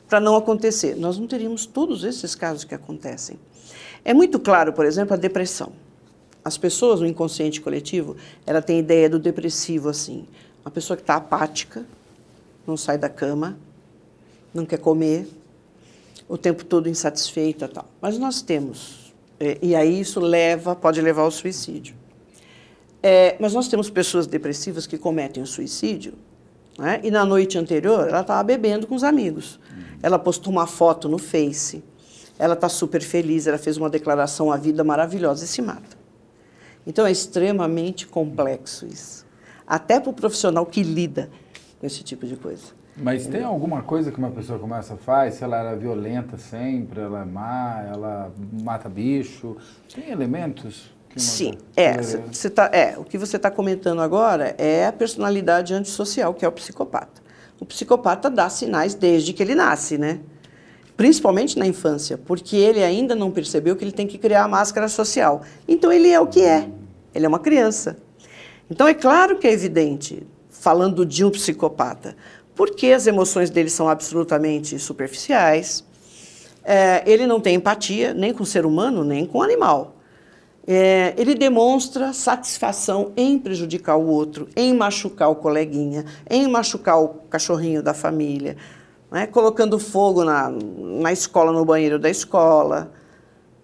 [SPEAKER 4] para não acontecer. Nós não teríamos todos esses casos que acontecem. É muito claro, por exemplo, a depressão. As pessoas no inconsciente coletivo, ela tem ideia do depressivo assim, uma pessoa que está apática, não sai da cama, não quer comer, o tempo todo insatisfeita, tal. Mas nós temos, é, e aí isso leva, pode levar ao suicídio. É, mas nós temos pessoas depressivas que cometem o suicídio né? E na noite anterior, ela estava bebendo com os amigos. Ela postou uma foto no Face. Ela está super feliz, ela fez uma declaração à vida maravilhosa e se mata. Então é extremamente complexo isso. Até para o profissional que lida com esse tipo de coisa.
[SPEAKER 2] Mas tem alguma coisa que uma pessoa começa a fazer? Se ela era violenta sempre, ela é má, ela mata bicho? Tem elementos?
[SPEAKER 4] Sim, é, você tá, é. O que você está comentando agora é a personalidade antissocial, que é o psicopata. O psicopata dá sinais desde que ele nasce, né? Principalmente na infância, porque ele ainda não percebeu que ele tem que criar a máscara social. Então ele é o que é. Ele é uma criança. Então é claro que é evidente, falando de um psicopata, porque as emoções dele são absolutamente superficiais. É, ele não tem empatia nem com o ser humano, nem com o animal. É, ele demonstra satisfação em prejudicar o outro, em machucar o coleguinha, em machucar o cachorrinho da família, né? colocando fogo na, na escola, no banheiro da escola,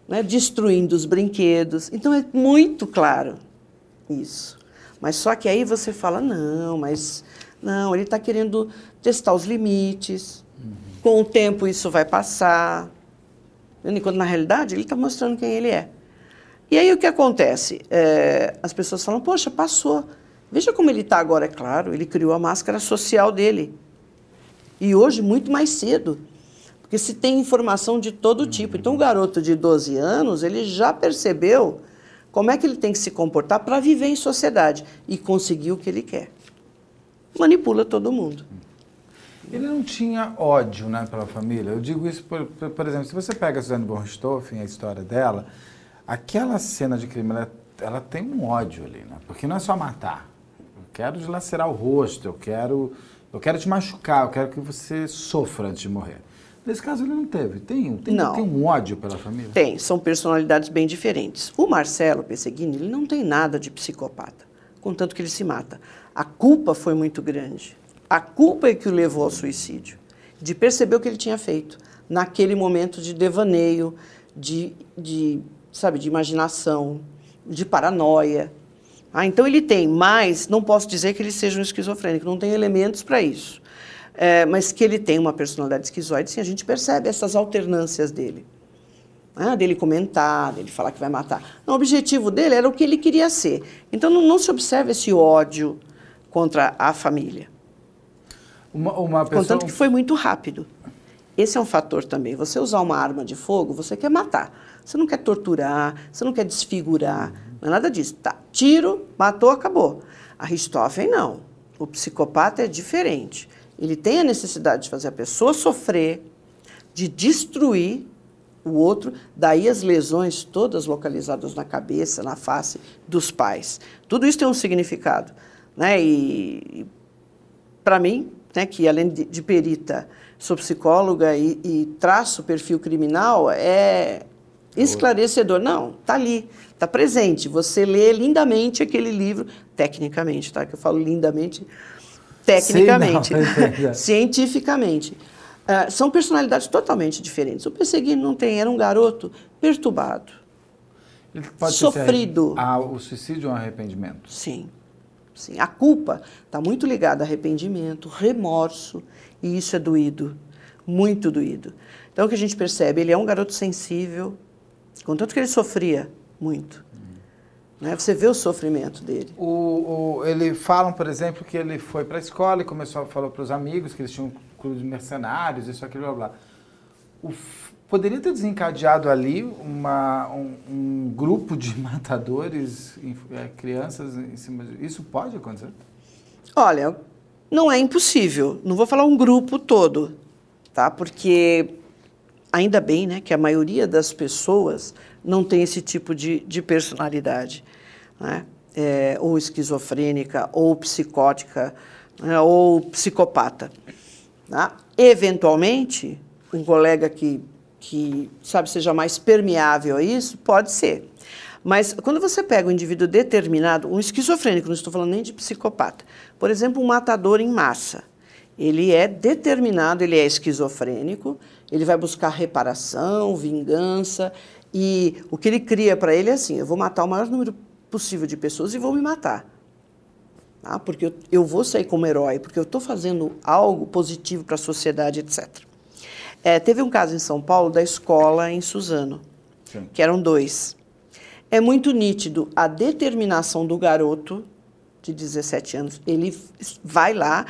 [SPEAKER 4] né? destruindo os brinquedos. Então é muito claro isso. Mas só que aí você fala, não, mas não, ele está querendo testar os limites. Uhum. Com o tempo isso vai passar. Enquanto na realidade ele está mostrando quem ele é. E aí o que acontece? É, as pessoas falam, poxa, passou. Veja como ele está agora, é claro, ele criou a máscara social dele. E hoje, muito mais cedo. Porque se tem informação de todo tipo. Então, o garoto de 12 anos, ele já percebeu como é que ele tem que se comportar para viver em sociedade e conseguir o que ele quer. Manipula todo mundo.
[SPEAKER 2] Ele não tinha ódio né, pela família. Eu digo isso, por, por, por exemplo, se você pega a Suzane Richthofen, a história dela, Aquela cena de crime, ela, ela tem um ódio ali, né? Porque não é só matar. Eu quero dilacerar o rosto, eu quero, eu quero te machucar, eu quero que você sofra antes de morrer. Nesse caso ele não teve. Tem, tem, não. tem um ódio pela família?
[SPEAKER 4] Tem, são personalidades bem diferentes. O Marcelo Pesseguini, ele não tem nada de psicopata, contanto que ele se mata. A culpa foi muito grande. A culpa é que o levou ao suicídio, de perceber o que ele tinha feito naquele momento de devaneio, de, de sabe, de imaginação, de paranoia. Ah, então ele tem, mas não posso dizer que ele seja um esquizofrênico, não tem elementos para isso. É, mas que ele tem uma personalidade esquizoide, sim, a gente percebe essas alternâncias dele. Ah, dele comentar, dele falar que vai matar. Não, o objetivo dele era o que ele queria ser. Então não, não se observa esse ódio contra a família. Uma, uma pessoa... Contanto que foi muito rápido. Esse é um fator também. Você usar uma arma de fogo, você quer matar. Você não quer torturar, você não quer desfigurar, não é nada disso. Tá, tiro, matou, acabou. A Richthofen não. O psicopata é diferente. Ele tem a necessidade de fazer a pessoa sofrer, de destruir o outro, daí as lesões todas localizadas na cabeça, na face dos pais. Tudo isso tem um significado. Né? E, para mim, né, que além de, de, perita, sou psicóloga e, e traço perfil criminal, é esclarecedor. Não, está ali, está presente. Você lê lindamente aquele livro, tecnicamente, tá? Que eu falo lindamente, tecnicamente, Sim, não, é cientificamente. Uh, são personalidades totalmente diferentes. O Perseguido não tem, era um garoto perturbado, sofrido.
[SPEAKER 2] Ah, o suicídio é um arrependimento?
[SPEAKER 4] Sim. Sim. A culpa está muito ligada a arrependimento, remorso, e isso é doído, muito doído. Então, o que a gente percebe? Ele é um garoto sensível, Contanto que ele sofria muito. Né? Você vê o sofrimento dele.
[SPEAKER 2] O, o, ele falam, por exemplo, que ele foi para a escola e começou a falar para os amigos que eles tinham um clube de mercenários, isso, aquilo, blá, blá. O, poderia ter desencadeado ali uma, um, um grupo de matadores, é, crianças em cima de... Isso pode acontecer?
[SPEAKER 4] Olha, não é impossível. Não vou falar um grupo todo, tá? Porque ainda bem, né, que a maioria das pessoas não tem esse tipo de, de personalidade, né? É, ou esquizofrênica, ou psicótica, né, ou psicopata. Tá? Eventualmente, um colega que, que, sabe, seja mais permeável a isso, pode ser. Mas quando você pega um indivíduo determinado, um esquizofrênico, não estou falando nem de psicopata, por exemplo, um matador em massa, ele é determinado, ele é esquizofrênico, ele vai buscar reparação, vingança, e o que ele cria para ele é assim: eu vou matar o maior número possível de pessoas e vou me matar. Tá? Porque eu, eu vou sair como herói, porque eu estou fazendo algo positivo para a sociedade, etc. É, teve um caso em São Paulo da escola em Suzano, Sim. que eram dois. É muito nítido a determinação do garoto de 17 anos. Ele vai lá,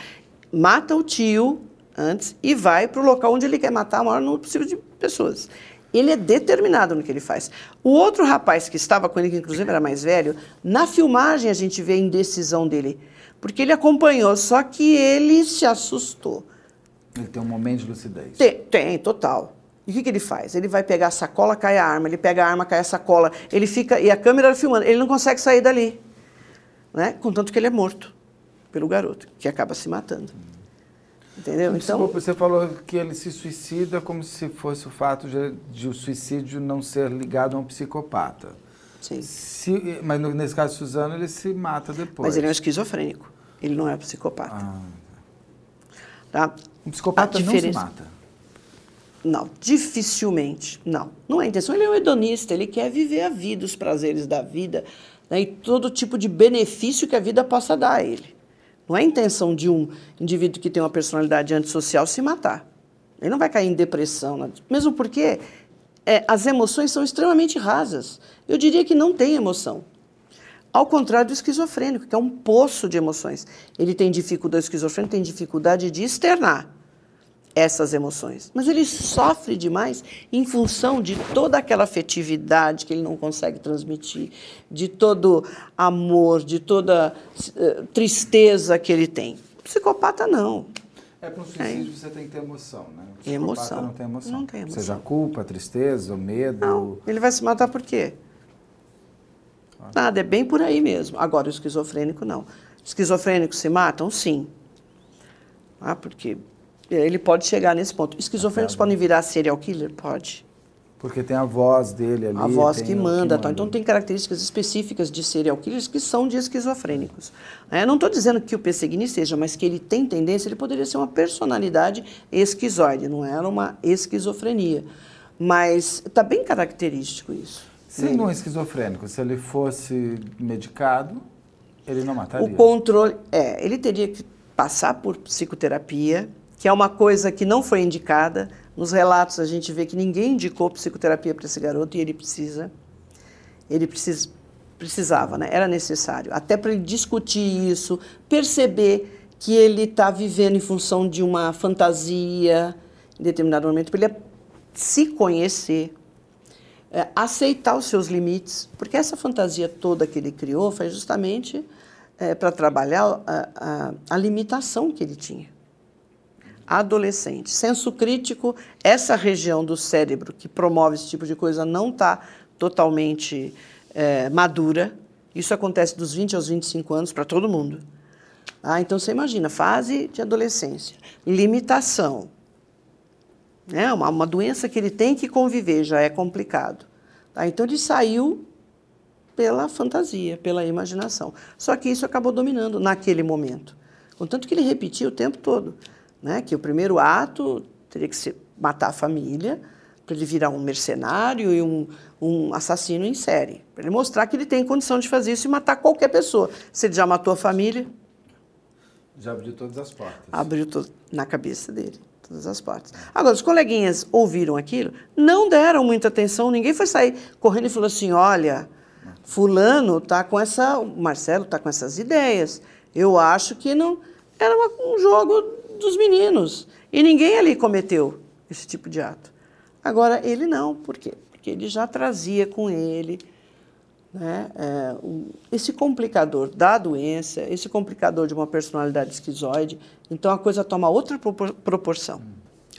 [SPEAKER 4] mata o tio antes e vai para o local onde ele quer matar o maior número possível de pessoas. Ele é determinado no que ele faz. O outro rapaz que estava com ele, que inclusive era mais velho, na filmagem a gente vê a indecisão dele. Porque ele acompanhou, só que ele se assustou.
[SPEAKER 2] Ele tem um momento de lucidez.
[SPEAKER 4] Tem, tem total. E o que, que, ele faz? Ele vai pegar a sacola, cai a arma, ele pega a arma, cai a sacola, ele fica. E a câmera filmando, ele não consegue sair dali. Né? Contanto que ele é morto pelo garoto, que acaba se matando. Entendeu?
[SPEAKER 2] Então, Desculpa, você falou que ele se suicida como se fosse o fato de, de o suicídio não ser ligado a um psicopata.
[SPEAKER 4] Sim.
[SPEAKER 2] Se, mas no, nesse caso Suzano, ele se mata depois.
[SPEAKER 4] Mas ele é um esquizofrênico. Ele não é um psicopata. Ah. Tá?
[SPEAKER 2] Um psicopata diferença... não se mata.
[SPEAKER 4] Não, dificilmente. Não. Não é a intenção. Ele é um hedonista, ele quer viver a vida, os prazeres da vida né, e todo tipo de benefício que a vida possa dar a ele. Não é intenção de um indivíduo que tem uma personalidade antissocial se matar. Ele não vai cair em depressão, né? mesmo porque é, as emoções são extremamente rasas. Eu diria que não tem emoção. Ao contrário do esquizofrênico, que é um poço de emoções. Ele tem dificuldade, o esquizofrênico tem dificuldade de externar essas emoções. Mas ele sofre demais em função de toda aquela afetividade que ele não consegue transmitir, de todo amor, de toda uh, tristeza que ele tem. Psicopata não.
[SPEAKER 2] É para um suicídio é. você tem que ter emoção, né?
[SPEAKER 4] O emoção.
[SPEAKER 2] não tem emoção.
[SPEAKER 4] Não tem emoção.
[SPEAKER 2] Seja culpa, tristeza, medo.
[SPEAKER 4] Não. Ele vai se matar por quê? Ah. Nada, é bem por aí mesmo. Agora, o esquizofrênico não. Esquizofrênicos se matam? Sim. Ah, porque ele pode chegar nesse ponto. Esquizofrênicos podem virar serial killer? Pode.
[SPEAKER 2] Porque tem a voz dele ali.
[SPEAKER 4] A voz que manda, que manda. Então tem características específicas de serial killers que são de esquizofrênicos. É, não estou dizendo que o Perseguini seja, mas que ele tem tendência, ele poderia ser uma personalidade esquizoide, não era uma esquizofrenia. Mas está bem característico isso.
[SPEAKER 2] Sendo um esquizofrênico, se ele fosse medicado, ele não mataria?
[SPEAKER 4] O controle. É, ele teria que passar por psicoterapia, que é uma coisa que não foi indicada. Nos relatos a gente vê que ninguém indicou psicoterapia para esse garoto e ele precisa. Ele precisa, precisava, né? era necessário. Até para ele discutir isso, perceber que ele está vivendo em função de uma fantasia em determinado momento, para ele se conhecer, é, aceitar os seus limites, porque essa fantasia toda que ele criou foi justamente é, para trabalhar a, a, a limitação que ele tinha adolescente. Senso crítico, essa região do cérebro que promove esse tipo de coisa não está totalmente é, madura. Isso acontece dos 20 aos 25 anos para todo mundo. Ah, então você imagina, fase de adolescência, limitação. Né? Uma, uma doença que ele tem que conviver já é complicado. Tá? Então ele saiu pela fantasia, pela imaginação. Só que isso acabou dominando naquele momento. Contanto que ele repetia o tempo todo né? que o primeiro ato teria que ser matar a família, para ele virar um mercenário e um, um assassino em série. Para ele mostrar que ele tem condição de fazer isso e matar qualquer pessoa. Se ele já matou a família.
[SPEAKER 2] Já abriu todas as portas.
[SPEAKER 4] Abriu to na cabeça dele todas as portas. Agora, os coleguinhas ouviram aquilo, não deram muita atenção, ninguém foi sair correndo e falou assim: olha, Fulano está com essa. Marcelo está com essas ideias. Eu acho que não. Era uma, um jogo dos meninos. E ninguém ali cometeu esse tipo de ato. Agora, ele não, por quê? Porque ele já trazia com ele né, é, um, esse complicador da doença, esse complicador de uma personalidade esquizoide. Então, a coisa toma outra proporção.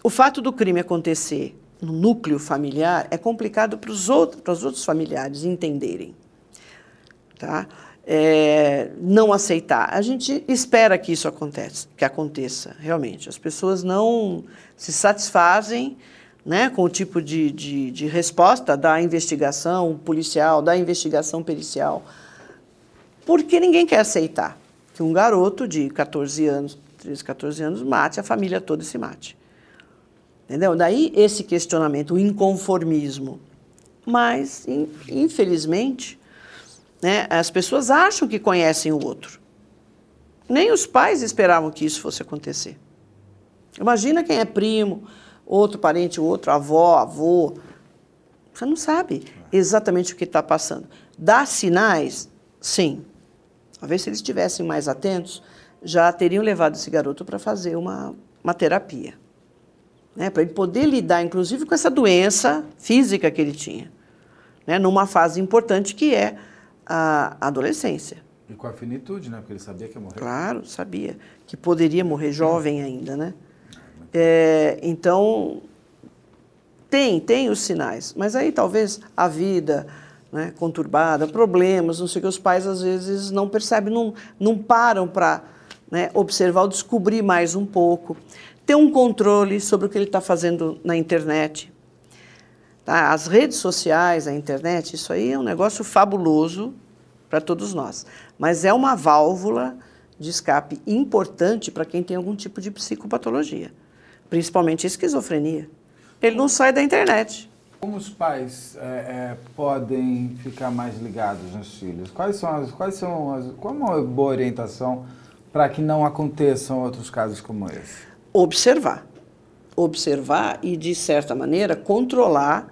[SPEAKER 4] O fato do crime acontecer no núcleo familiar é complicado para os outros, para os outros familiares entenderem. Tá? É, não aceitar. A gente espera que isso aconteça, que aconteça realmente. As pessoas não se satisfazem né, com o tipo de, de, de resposta da investigação policial, da investigação pericial, porque ninguém quer aceitar que um garoto de 14 anos, 13, 14 anos, mate a família toda e se mate. Entendeu? Daí esse questionamento, o inconformismo. Mas, infelizmente, né, as pessoas acham que conhecem o outro. Nem os pais esperavam que isso fosse acontecer. Imagina quem é primo, outro parente, outro, avó, avô. Você não sabe exatamente o que está passando. Dá sinais? Sim. Talvez se eles estivessem mais atentos, já teriam levado esse garoto para fazer uma, uma terapia né, para ele poder lidar, inclusive, com essa doença física que ele tinha, né, numa fase importante que é a adolescência.
[SPEAKER 2] E com a finitude, né? Porque ele sabia que ia morrer.
[SPEAKER 4] Claro, sabia que poderia morrer jovem ainda, né? É, então tem, tem os sinais, mas aí talvez a vida né, conturbada, problemas, não sei o que os pais às vezes não percebem, não, não param para né, observar ou descobrir mais um pouco ter um controle sobre o que ele está fazendo na internet. Tá? As redes sociais, a internet, isso aí é um negócio fabuloso para todos nós. Mas é uma válvula de escape importante para quem tem algum tipo de psicopatologia, principalmente esquizofrenia. Ele não sai da internet.
[SPEAKER 2] Como os pais é, é, podem ficar mais ligados nos filhos? Quais são as, quais são as, qual é uma boa orientação para que não aconteçam outros casos como esse?
[SPEAKER 4] observar. Observar e, de certa maneira, controlar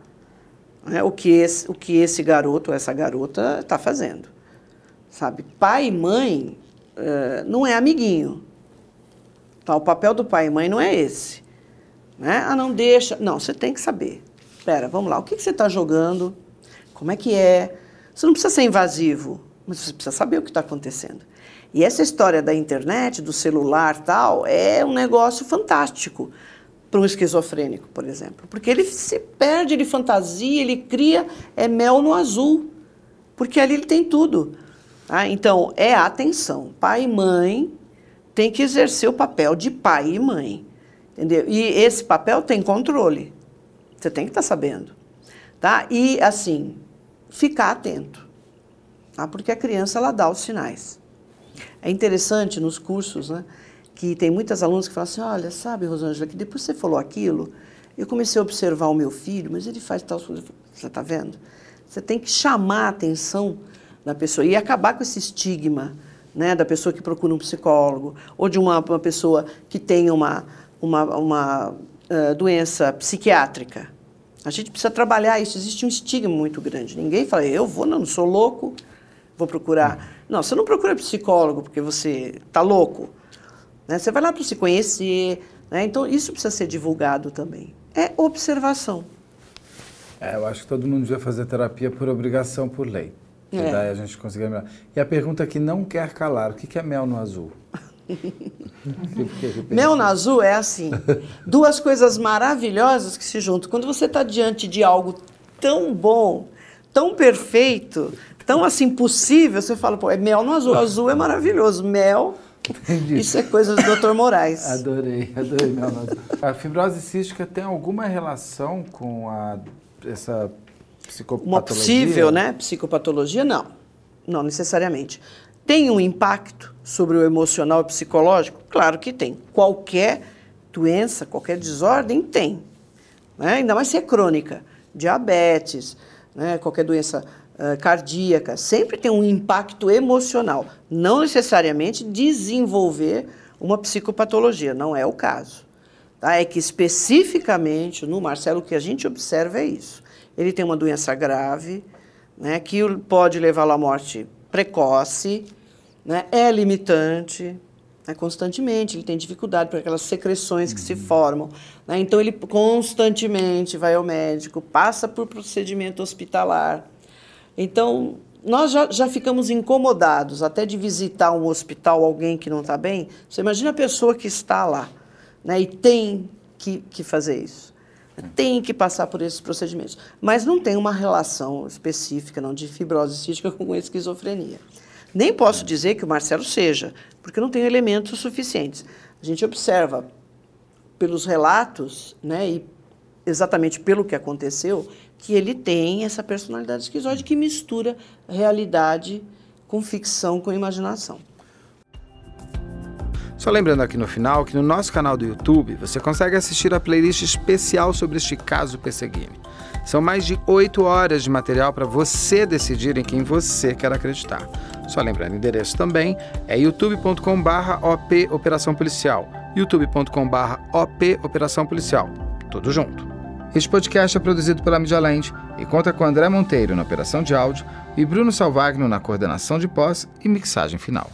[SPEAKER 4] né, o, que esse, o que esse garoto ou essa garota está fazendo. Sabe? Pai e mãe uh, não é amiguinho. Tá? O papel do pai e mãe não é esse. Né? Ah, não deixa. Não, você tem que saber. Espera, vamos lá. O que, que você está jogando? Como é que é? Você não precisa ser invasivo, mas você precisa saber o que está acontecendo. E essa história da internet, do celular tal, é um negócio fantástico para um esquizofrênico, por exemplo. Porque ele se perde de fantasia, ele cria é mel no azul. Porque ali ele tem tudo. Ah, então, é atenção. Pai e mãe tem que exercer o papel de pai e mãe. Entendeu? E esse papel tem controle. Você tem que estar tá sabendo. Tá? E, assim, ficar atento. Tá? Porque a criança, ela dá os sinais. É interessante nos cursos, né, que tem muitas alunas que falam assim, olha, sabe, Rosângela, que depois você falou aquilo, eu comecei a observar o meu filho, mas ele faz tal coisa. Você está vendo? Você tem que chamar a atenção da pessoa e acabar com esse estigma né, da pessoa que procura um psicólogo ou de uma, uma pessoa que tem uma, uma, uma uh, doença psiquiátrica. A gente precisa trabalhar isso. Existe um estigma muito grande. Ninguém fala, eu vou, não, não sou louco, vou procurar. Não, você não procura psicólogo porque você está louco. Né? Você vai lá para se conhecer. Né? Então, isso precisa ser divulgado também. É observação.
[SPEAKER 2] É, eu acho que todo mundo devia fazer terapia por obrigação, por lei. É. daí a gente conseguir melhorar. E a pergunta que não quer calar, o que é mel no azul?
[SPEAKER 4] mel no azul é assim, duas coisas maravilhosas que se juntam. Quando você está diante de algo tão bom, tão perfeito, tão assim possível, você fala, pô, é mel no azul. Azul é maravilhoso. Mel, Entendi. isso é coisa do Dr. Moraes.
[SPEAKER 2] Adorei, adorei no azul. A fibrose cística tem alguma relação com a, essa psicopatologia?
[SPEAKER 4] Uma possível, né? Psicopatologia, não. Não necessariamente. Tem um impacto sobre o emocional e psicológico? Claro que tem. Qualquer doença, qualquer desordem tem. Né? Ainda mais se é crônica. Diabetes, né? qualquer doença uh, cardíaca, sempre tem um impacto emocional. Não necessariamente desenvolver uma psicopatologia, não é o caso. Tá? É que especificamente no Marcelo o que a gente observa é isso. Ele tem uma doença grave, né, que pode levá-lo à morte precoce, né, é limitante, né, constantemente, ele tem dificuldade por aquelas secreções que se formam. Né, então, ele constantemente vai ao médico, passa por procedimento hospitalar. Então, nós já, já ficamos incomodados até de visitar um hospital, alguém que não está bem. Você imagina a pessoa que está lá né, e tem que, que fazer isso. Tem que passar por esses procedimentos. Mas não tem uma relação específica não, de fibrose cística com esquizofrenia. Nem posso dizer que o Marcelo seja, porque não tenho elementos suficientes. A gente observa pelos relatos, né, e exatamente pelo que aconteceu, que ele tem essa personalidade esquizoide que mistura realidade com ficção, com imaginação.
[SPEAKER 2] Só lembrando aqui no final que no nosso canal do YouTube você consegue assistir a playlist especial sobre este caso Perseguini. São mais de 8 horas de material para você decidir em quem você quer acreditar. Só lembrando, o endereço também é youtube.com/op Operação Policial, youtube.com/op Operação Policial. Tudo junto. Este podcast é produzido pela Media e conta com André Monteiro na operação de áudio e Bruno Salvagno na coordenação de pós e mixagem final.